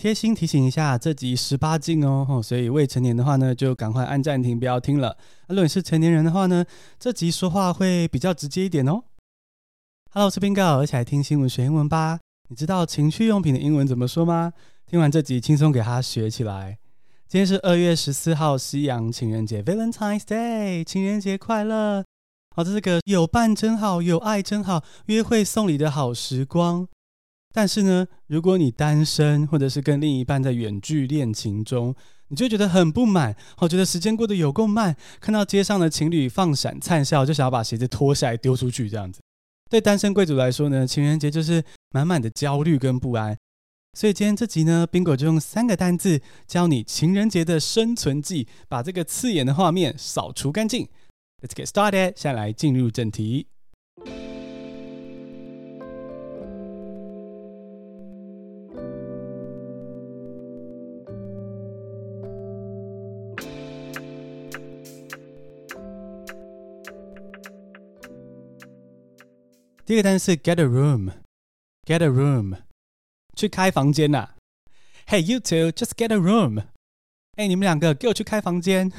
贴心提醒一下，这集十八禁哦，所以未成年的话呢，就赶快按暂停，不要听了。如果你是成年人的话呢，这集说话会比较直接一点哦。Hello，我是 Bingo，一起来听新闻学英文吧。你知道情趣用品的英文怎么说吗？听完这集，轻松给它学起来。今天是二月十四号，西洋情人节，Valentine's Day，情人节快乐！好，这是个有伴真好，有爱真好，约会送礼的好时光。但是呢，如果你单身，或者是跟另一半在远距恋情中，你就觉得很不满，我觉得时间过得有够慢，看到街上的情侣放闪灿笑，就想要把鞋子脱下来丢出去，这样子。对单身贵族来说呢，情人节就是满满的焦虑跟不安。所以今天这集呢，Bingo 就用三个单字教你情人节的生存技，把这个刺眼的画面扫除干净。Let's get started，下来进入正题。第一个单词是 get a room，get a room。去开房间呐、啊！Hey you two, just get a room。哎，你们两个给我去开房间。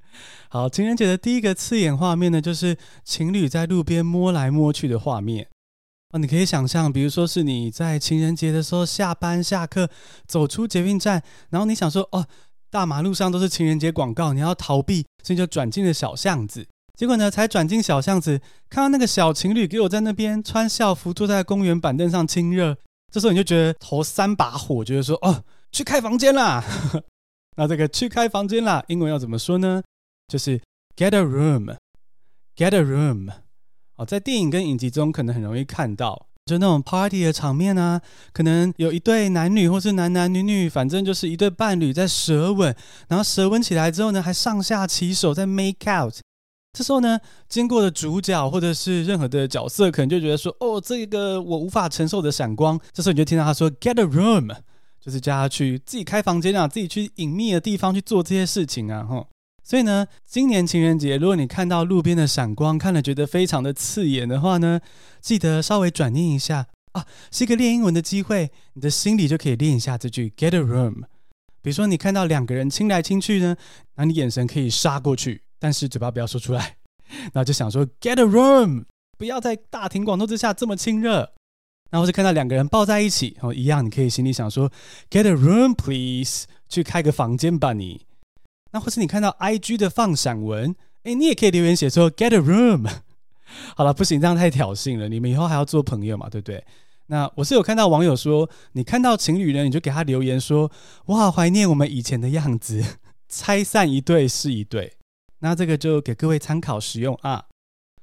好，情人节的第一个刺眼画面呢，就是情侣在路边摸来摸去的画面。哦，你可以想象，比如说是你在情人节的时候下班下课，走出捷运站，然后你想说，哦，大马路上都是情人节广告，你要逃避，所以就转进了小巷子。结果呢，才转进小巷子，看到那个小情侣给我在那边穿校服，坐在公园板凳上亲热。这时候你就觉得头三把火，觉得说哦，去开房间啦。那这个去开房间啦，英文要怎么说呢？就是 get a room，get a room。哦，在电影跟影集中可能很容易看到，就那种 party 的场面啊，可能有一对男女或是男男女女，反正就是一对伴侣在舌吻，然后舌吻起来之后呢，还上下其手在 make out。这时候呢，经过的主角或者是任何的角色，可能就觉得说：“哦，这个我无法承受的闪光。”这时候你就听到他说：“Get a room”，就是叫他去自己开房间啊，自己去隐秘的地方去做这些事情啊，吼。所以呢，今年情人节，如果你看到路边的闪光，看了觉得非常的刺眼的话呢，记得稍微转念一下啊，是一个练英文的机会，你的心里就可以练一下这句 “Get a room”。比如说，你看到两个人亲来亲去呢，那你眼神可以杀过去。但是嘴巴不要说出来，然后就想说 get a room，不要在大庭广众之下这么亲热。然后是看到两个人抱在一起，哦，一样，你可以心里想说 get a room please，去开个房间吧你。那或是你看到 IG 的放闪文，诶，你也可以留言写说 get a room。好了，不行，这样太挑衅了，你们以后还要做朋友嘛，对不对？那我是有看到网友说，你看到情侣呢，你就给他留言说，我好怀念我们以前的样子，拆散一对是一对。那这个就给各位参考使用啊。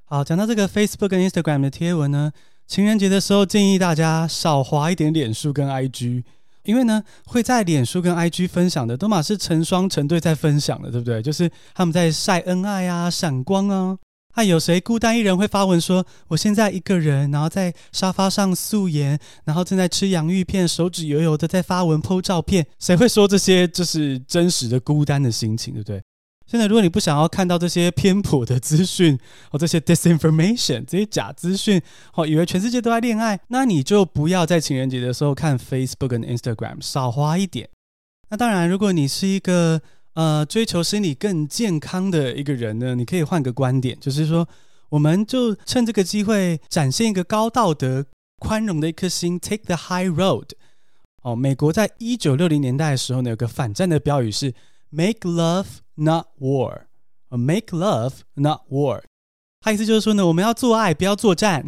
好，讲到这个 Facebook 跟 Instagram 的贴文呢，情人节的时候建议大家少划一点脸书跟 IG，因为呢会在脸书跟 IG 分享的都嘛是成双成对在分享的，对不对？就是他们在晒恩爱啊、闪光啊。还、啊、有谁孤单一人会发文说我现在一个人，然后在沙发上素颜，然后正在吃洋芋片，手指油油的在发文 po 照片？谁会说这些就是真实的孤单的心情，对不对？现在，如果你不想要看到这些偏颇的资讯，或 这些 disinformation，这些假资讯，哦，以为全世界都在恋爱，那你就不要在情人节的时候看 Facebook 跟 Instagram，少花一点。那当然，如果你是一个呃追求心理更健康的一个人呢，你可以换个观点，就是说，我们就趁这个机会展现一个高道德、宽容的一颗心，take the high road。哦，美国在一九六零年代的时候呢，有个反战的标语是 “Make love”。Not war, make love, not war。他意思就是说呢，我们要做爱，不要作战。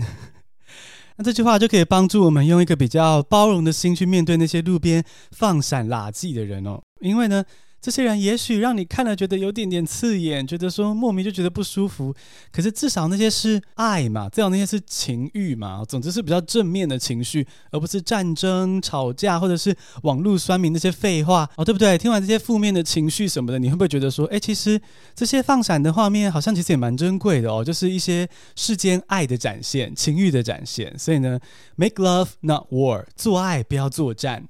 那这句话就可以帮助我们用一个比较包容的心去面对那些路边放闪垃圾的人哦，因为呢。这些人也许让你看了觉得有点点刺眼，觉得说莫名就觉得不舒服。可是至少那些是爱嘛，至少那些是情欲嘛，总之是比较正面的情绪，而不是战争、吵架或者是网络酸民那些废话哦，对不对？听完这些负面的情绪什么的，你会不会觉得说，哎，其实这些放闪的画面好像其实也蛮珍贵的哦，就是一些世间爱的展现、情欲的展现。所以呢，make love not war，做爱不要作战。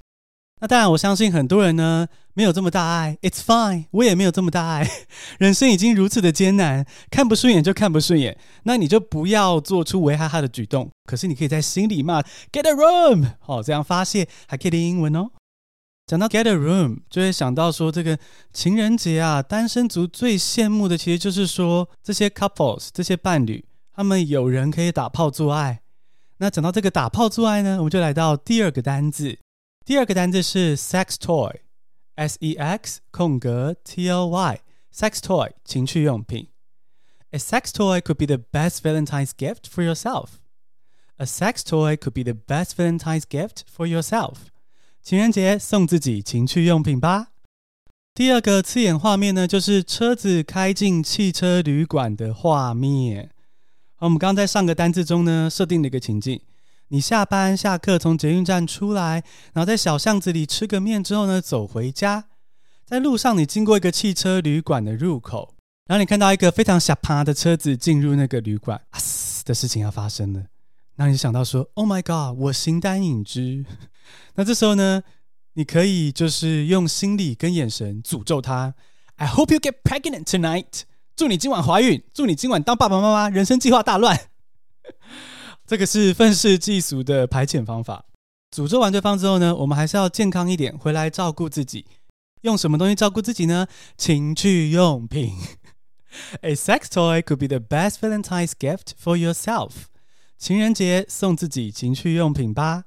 那当然，我相信很多人呢没有这么大爱，It's fine，我也没有这么大爱。人生已经如此的艰难，看不顺眼就看不顺眼，那你就不要做出危害他的举动。可是你可以在心里骂 Get a room，好，这样发泄还可以练英文哦。讲到 get a room，就会想到说这个情人节啊，单身族最羡慕的其实就是说这些 couples 这些伴侣，他们有人可以打炮做爱。那讲到这个打炮做爱呢，我们就来到第二个单字，第二个单字是 sex toy，s e x 空格 t o y，sex toy 情趣用品。A sex toy could be the best Valentine's gift for yourself. A sex toy could be the best Valentine's gift for yourself. 情人节送自己情趣用品吧。第二个刺眼画面呢，就是车子开进汽车旅馆的画面。好，我们刚刚在上个单字中呢，设定了一个情境：你下班下课从捷运站出来，然后在小巷子里吃个面之后呢，走回家。在路上，你经过一个汽车旅馆的入口，然后你看到一个非常吓趴的车子进入那个旅馆，啊嘶的事情要发生了。那你想到说：“Oh my God，我形单影只。”那这时候呢，你可以就是用心理跟眼神诅咒他。I hope you get pregnant tonight。祝你今晚怀孕，祝你今晚当爸爸妈妈，人生计划大乱。这个是愤世嫉俗的排遣方法。诅咒完对方之后呢，我们还是要健康一点，回来照顾自己。用什么东西照顾自己呢？情趣用品。A sex toy could be the best Valentine's gift for yourself. 情人节送自己情趣用品吧。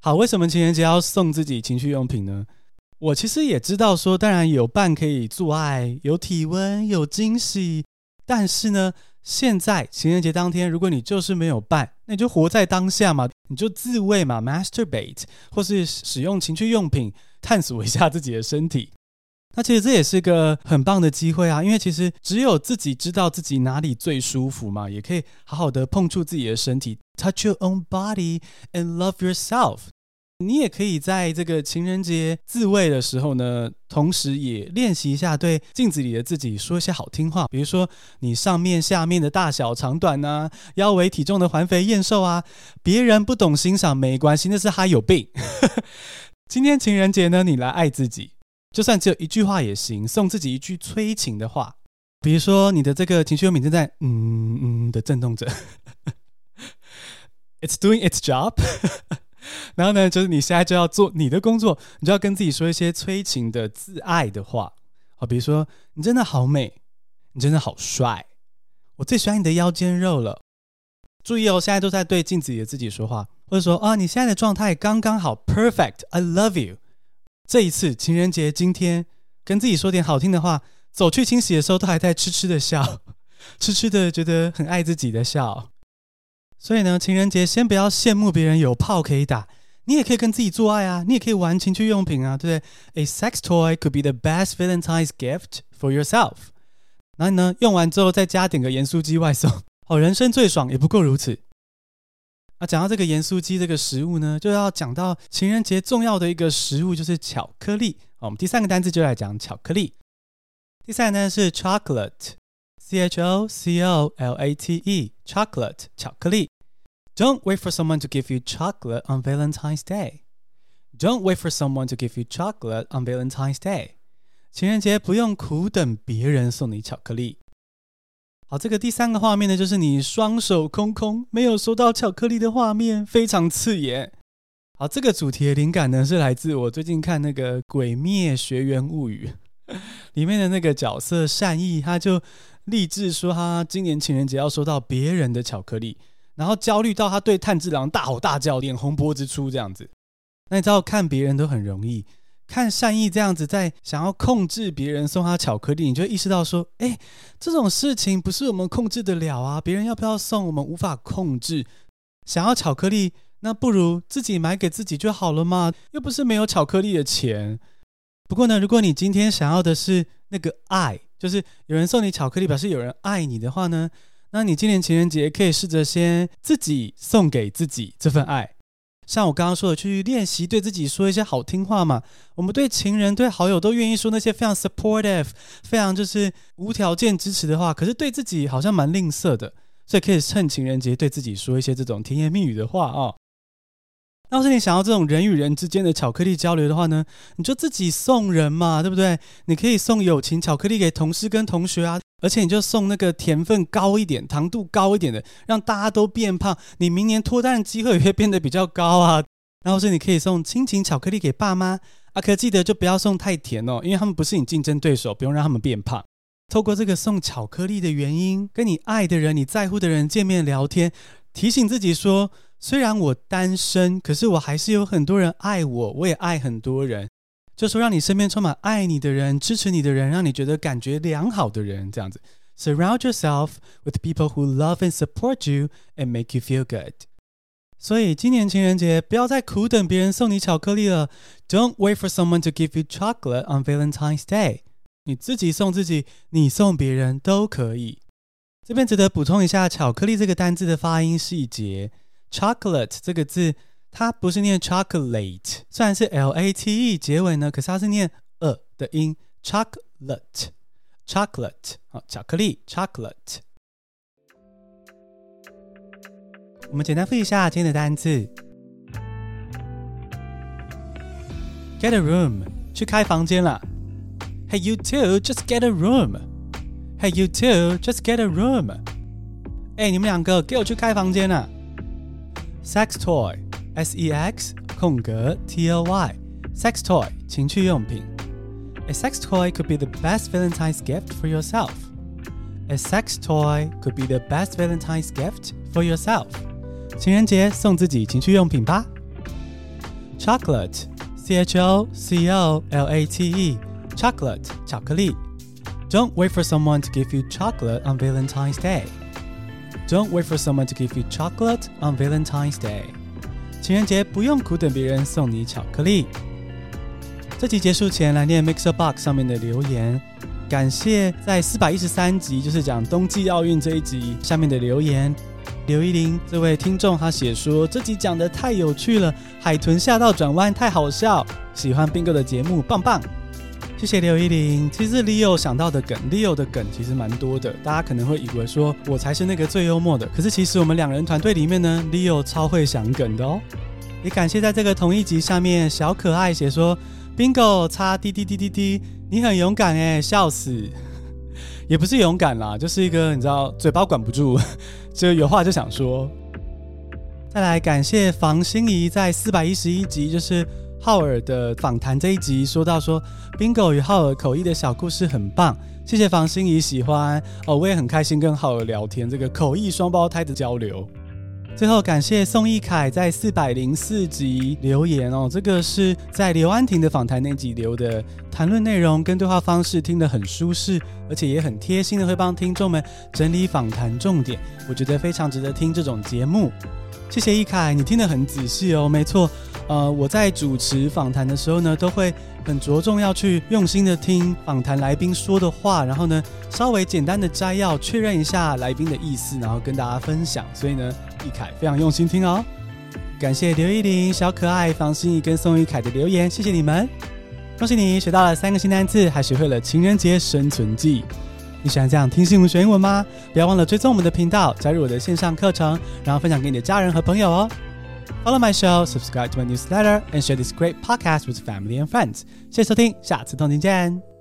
好，为什么情人节要送自己情趣用品呢？我其实也知道说，当然有伴可以做爱，有体温，有惊喜。但是呢，现在情人节当天，如果你就是没有伴，你就活在当下嘛，你就自慰嘛，masturbate，或是使用情趣用品探索一下自己的身体。那其实这也是个很棒的机会啊，因为其实只有自己知道自己哪里最舒服嘛，也可以好好的碰触自己的身体，touch your own body and love yourself。你也可以在这个情人节自慰的时候呢，同时也练习一下对镜子里的自己说一些好听话，比如说你上面下面的大小长短啊，腰围体重的环肥燕瘦啊，别人不懂欣赏没关系，那是他有病。今天情人节呢，你来爱自己。就算只有一句话也行，送自己一句催情的话，比如说你的这个情绪用品正在嗯嗯的震动着，It's doing its job。然后呢，就是你现在就要做你的工作，你就要跟自己说一些催情的自爱的话，好，比如说你真的好美，你真的好帅，我最喜欢你的腰间肉了。注意哦，现在都在对镜子里的自己说话，或者说啊，你现在的状态刚刚好，perfect，I love you。这一次情人节今天，跟自己说点好听的话，走去清洗的时候都还在痴痴的笑，痴痴的觉得很爱自己的笑。所以呢，情人节先不要羡慕别人有炮可以打，你也可以跟自己做爱啊，你也可以玩情趣用品啊，对不对？A sex toy could be the best Valentine's gift for yourself。然后呢，用完之后再加点个盐酥鸡外送，好，人生最爽也不过如此。那讲到这个盐酥鸡这个食物呢，就要讲到情人节重要的一个食物，就是巧克力。好，我们第三个单字就来讲巧克力。第三个单词是 chocolate，chocolate，c h o c o l a t e，chocolate 巧克力。Don't wait for someone to give you chocolate on Valentine's Day. Don't wait for someone to give you chocolate on Valentine's Day. 情人节不用苦等别人送你巧克力。好，这个第三个画面呢，就是你双手空空，没有收到巧克力的画面，非常刺眼。好，这个主题的灵感呢，是来自我最近看那个《鬼灭学园物语》里面的那个角色善逸，他就 立志说他今年情人节要收到别人的巧克力，然后焦虑到他对炭治郎大吼大叫，脸红脖子粗这样子。那你知道看别人都很容易。看善逸这样子在想要控制别人送他巧克力，你就意识到说，哎，这种事情不是我们控制得了啊！别人要不要送，我们无法控制。想要巧克力，那不如自己买给自己就好了嘛，又不是没有巧克力的钱。不过呢，如果你今天想要的是那个爱，就是有人送你巧克力，表示有人爱你的话呢，那你今年情人节可以试着先自己送给自己这份爱。像我刚刚说的，去练习对自己说一些好听话嘛。我们对情人、对好友都愿意说那些非常 supportive、非常就是无条件支持的话，可是对自己好像蛮吝啬的，所以可以趁情人节对自己说一些这种甜言蜜语的话、哦。要是你想要这种人与人之间的巧克力交流的话呢，你就自己送人嘛，对不对？你可以送友情巧克力给同事跟同学啊，而且你就送那个甜分高一点、糖度高一点的，让大家都变胖，你明年脱单的机会也会变得比较高啊。然后是你可以送亲情巧克力给爸妈，啊，可记得就不要送太甜哦，因为他们不是你竞争对手，不用让他们变胖。透过这个送巧克力的原因，跟你爱的人、你在乎的人见面聊天，提醒自己说：虽然我单身，可是我还是有很多人爱我，我也爱很多人。就说让你身边充满爱你的人、支持你的人，让你觉得感觉良好的人，这样子。Surround yourself with people who love and support you and make you feel good. 所以今年情人节不要再苦等别人送你巧克力了。Don't wait for someone to give you chocolate on Valentine's Day. 你自己送自己，你送别人都可以。这边值得补充一下，巧克力这个单字的发音细节。Chocolate 这个字，它不是念 chocolate，虽然是 l a t e 结尾呢，可是它是念呃的音。Chocolate，chocolate，好，巧克力，chocolate。我们简单复习一下今天的单词。Get a room，去开房间了。Hey you two, just get a room. Hey you two, just get a room. 哎，你们两个给我去开房间了。Sex toy, S E X 空格 T O Y, sex toy 情趣用品。A sex toy could be the best Valentine's gift for yourself. A sex toy could be the best Valentine's gift for yourself. 情人节送自己情趣用品吧。Chocolate, C H O C O L A T E, chocolate 巧克力。Don't wait for someone to give you chocolate on Valentine's Day. Don't wait for someone to give you chocolate on Valentine's Day. 情人节不用苦等别人送你巧克力。这集结束前来念 Mixer Box 上面的留言，感谢在四百一十三集，就是讲冬季奥运这一集下面的留言。刘依林这位听众，他写说这集讲得太有趣了，海豚下到转弯太好笑，喜欢 Bingo 的节目，棒棒。谢谢刘依林。其实 Leo 想到的梗，Leo 的梗其实蛮多的，大家可能会以为说我才是那个最幽默的，可是其实我们两人团队里面呢，Leo 超会想梗的哦。也感谢在这个同一集下面小可爱写说 Bingo 擦滴滴滴滴滴，你很勇敢诶，笑死。也不是勇敢啦，就是一个你知道嘴巴管不住，就有话就想说。再来感谢房心怡在四百一十一集，就是浩尔的访谈这一集，说到说 Bingo 与浩尔口译的小故事很棒，谢谢房心怡喜欢哦，我也很开心跟浩尔聊天，这个口译双胞胎的交流。最后感谢宋义凯在四百零四集留言哦，这个是在刘安婷的访谈那集留的，谈论内容跟对话方式听得很舒适，而且也很贴心的会帮听众们整理访谈重点，我觉得非常值得听这种节目。谢谢义凯，你听得很仔细哦，没错，呃，我在主持访谈的时候呢，都会很着重要去用心的听访谈来宾说的话，然后呢，稍微简单的摘要确认一下来宾的意思，然后跟大家分享，所以呢。易凯非常用心听哦，感谢刘依林、小可爱、房心怡跟宋易凯的留言，谢谢你们，恭喜你学到了三个新单词，还学会了情人节生存记。你喜欢这样听新闻学英文吗？不要忘了追踪我们的频道，加入我的线上课程，然后分享给你的家人和朋友哦。Follow my show, subscribe to my newsletter, and share this great podcast with family and friends。谢谢收听，下次同听见。